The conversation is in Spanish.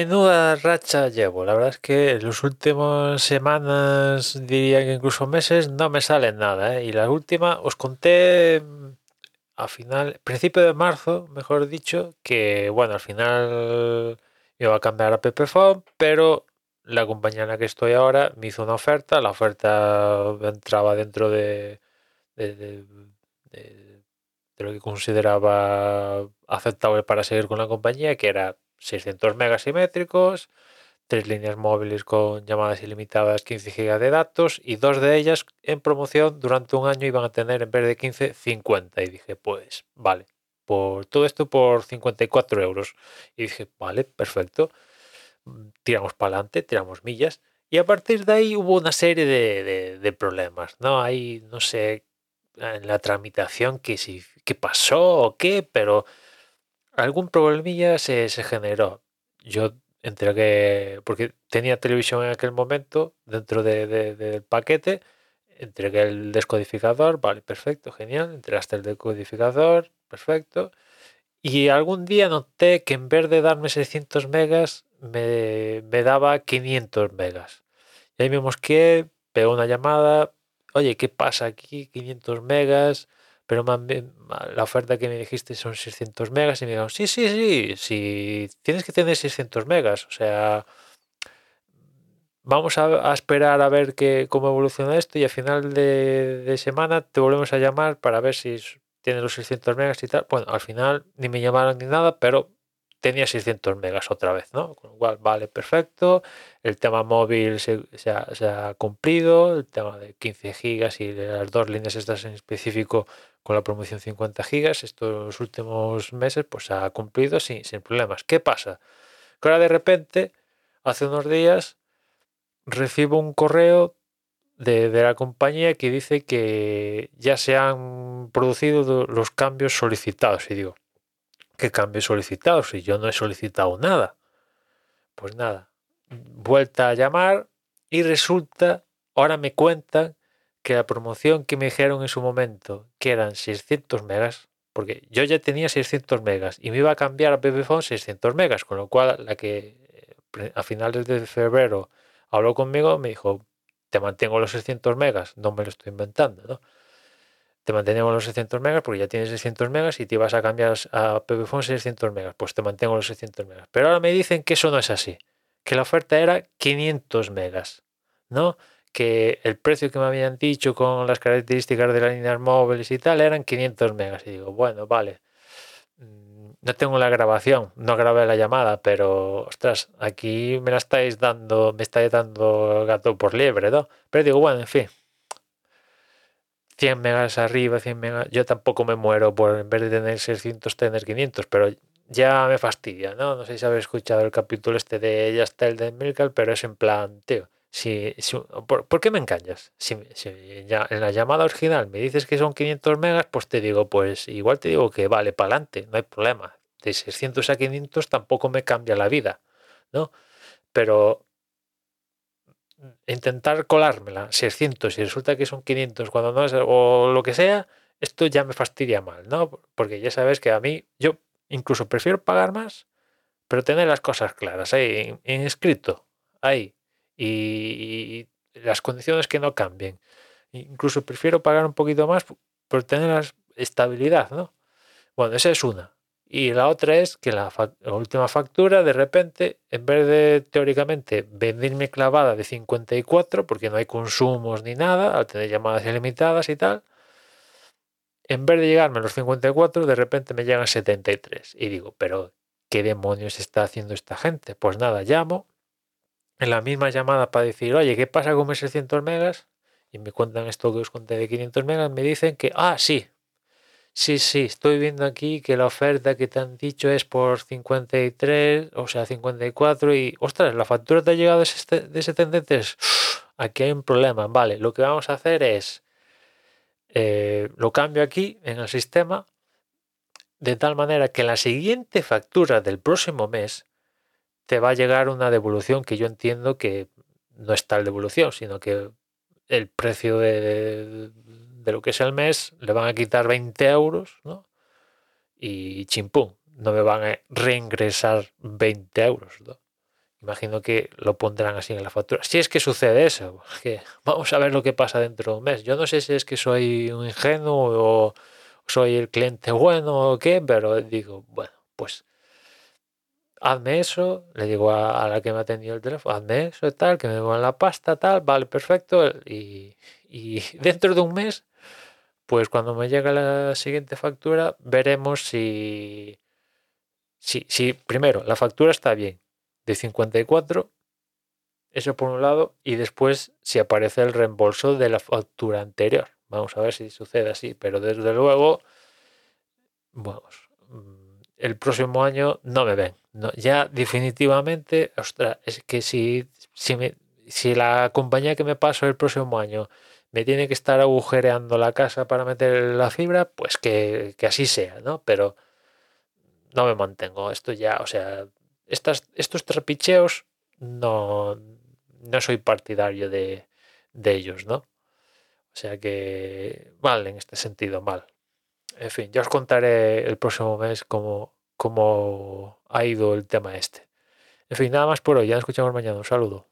Menuda racha llevo. La verdad es que en las últimas semanas, diría que incluso meses, no me sale nada. ¿eh? Y la última os conté mm, a final, principio de marzo, mejor dicho, que bueno, al final iba a cambiar a Pepephone, pero la compañía en la que estoy ahora me hizo una oferta. La oferta entraba dentro de, de, de- de- de lo que consideraba aceptable para seguir con la compañía, que era 600 megas simétricos, tres líneas móviles con llamadas ilimitadas, 15 gigas de datos y dos de ellas en promoción durante un año iban a tener en vez de 15, 50. Y dije, pues vale, por todo esto por 54 euros. Y dije, vale, perfecto. Mm, Tiramos para adelante, tiramos millas. Y a partir de ahí hubo una serie de, de- problemas, ¿no? Hay, no sé, en la tramitación si qué pasó o qué, pero algún problemilla se, se generó. Yo entregué, porque tenía televisión en aquel momento dentro de- de- del paquete, entregué el descodificador, vale, perfecto, genial, entregaste el descodificador, perfecto. Y algún día noté que en vez de darme 600 megas, me, me daba 500 megas. Y ahí me mosqué, pegó una llamada, oye, ¿qué pasa aquí? 500 megas, pero me han ve- ma- la oferta que me dijiste son 600 megas y me dijeron, sí, sí, sí, sí, tienes que tener 600 megas, o sea, vamos a, esperar a ver qué, cómo evoluciona esto y a final de, semana te volvemos a llamar para ver si tienes los 600 megas y tal. Bueno, al final ni me llamaron ni nada, pero tenía 600 megas otra vez, ¿no? Con lo cual, vale, perfecto. El tema móvil se, ha, cumplido, el tema de 15 gigas y las dos líneas estas en específico con la promoción 50 gigas, estos últimos meses pues se ha cumplido sin, problemas. ¿Qué pasa? Que ahora de repente, hace unos días, recibo un correo de, de la compañía que dice que ya se han producido do- los cambios solicitados. Y digo, ¿qué cambios solicitados? Si yo no he solicitado nada. Pues nada, vuelta a llamar y resulta, ahora me cuentan que la promoción que me dijeron en su momento, que eran 600 megas, porque yo ya tenía 600 megas y me iba a cambiar a Pepephone 600 megas, con lo cual la que eh, a finales de febrero habló conmigo me dijo, te mantengo los 600 megas, no me lo estoy inventando, ¿no? Te mantenemos los 600 megas porque ya tienes 600 megas y te vas a cambiar a Pepephone 600 megas, pues te mantengo los 600 megas. Pero ahora me dicen que eso no es así, que la oferta era 500 megas, ¿no? Que el precio que me habían dicho con las características de las líneas móviles y tal eran 500 megas. Y digo, bueno, vale. Mm, No tengo la grabación, no grabé la llamada, pero ostras, aquí me la estáis dando, me estáis dando gato por liebre, ¿no? Pero digo, bueno, en fin, 100 megas arriba, 100 megas. Yo tampoco me muero por en vez de tener 600 tener 500, pero ya me fastidia, ¿no? No sé si habéis escuchado el capítulo este de Ya está el de Milcal, pero es en plan, tío, si, si- ¿por, por qué me engañas? Si, si ya en la llamada original me dices que son 500 megas, pues te digo, pues igual te digo que vale, para adelante, no hay problema. De 600 a 500 tampoco me cambia la vida, ¿no? Pero intentar colármela 600 y resulta que son 500 cuando no es o lo que sea, esto ya me fastidia mal, ¿no? Porque ya sabes que a mí yo incluso prefiero pagar más, pero tener las cosas claras ahí en, escrito, ahí y, y las condiciones que no cambien. Incluso prefiero pagar un poquito más por tener la estabilidad, ¿no? Bueno, esa es una. Y la otra es que la, última factura, de repente, en vez de teóricamente venirme clavada de 54, porque no hay consumos ni nada, al tener llamadas ilimitadas y tal, en vez de llegarme a los 54, de repente me llegan 73. Y digo, pero ¿qué demonios está haciendo esta gente? Pues nada, llamo en la misma llamada para decir, oye, ¿qué pasa con mis 600 megas? Y me cuentan esto que os conté de 500 megas, me dicen que, ah, sí, Sí, sí, estoy viendo aquí que la oferta que te han dicho es por 53, o sea, 54 y, ostras, la factura te ha llegado de seste- de 73. Aquí hay un problema, vale, lo que vamos a hacer es, eh, lo cambio aquí en el sistema de tal manera que en la siguiente factura del próximo mes te va a llegar una devolución que yo entiendo que no es tal devolución, sino que el precio de, de lo que es el mes le van a quitar 20 euros, ¿no? Y chimpum, no me van a reingresar 20 euros, ¿no? Imagino que lo pondrán así en la factura. Si es que sucede eso, vamos a ver lo que pasa dentro de un mes. Yo no sé si es que soy un ingenuo o soy el cliente bueno o qué, pero digo, bueno, pues hazme eso, le digo a, la que me ha atendido el teléfono, hazme eso tal, que me en la pasta, tal, vale, perfecto. Y, y dentro de un mes, pues cuando me llegue la siguiente factura, veremos si, si, si primero la factura está bien, de 54, eso por un lado, y después si aparece el reembolso de la factura anterior. Vamos a ver si sucede así, pero desde luego, vamos, mm, el próximo año no me ven. No, ya definitivamente, ostras, es que si, si, me, si la compañía que me paso el próximo año me tiene que estar agujereando la casa para meter la fibra, pues que, que así sea, ¿no? Pero no me mantengo. Esto ya, o sea, estos trapicheos no, no soy partidario de, de ellos, ¿no? O sea que mal en este sentido, mal. En fin, ya os contaré el próximo mes cómo, cómo ha ido el tema este. En fin, nada más por hoy. Ya nos escuchamos mañana. Un saludo.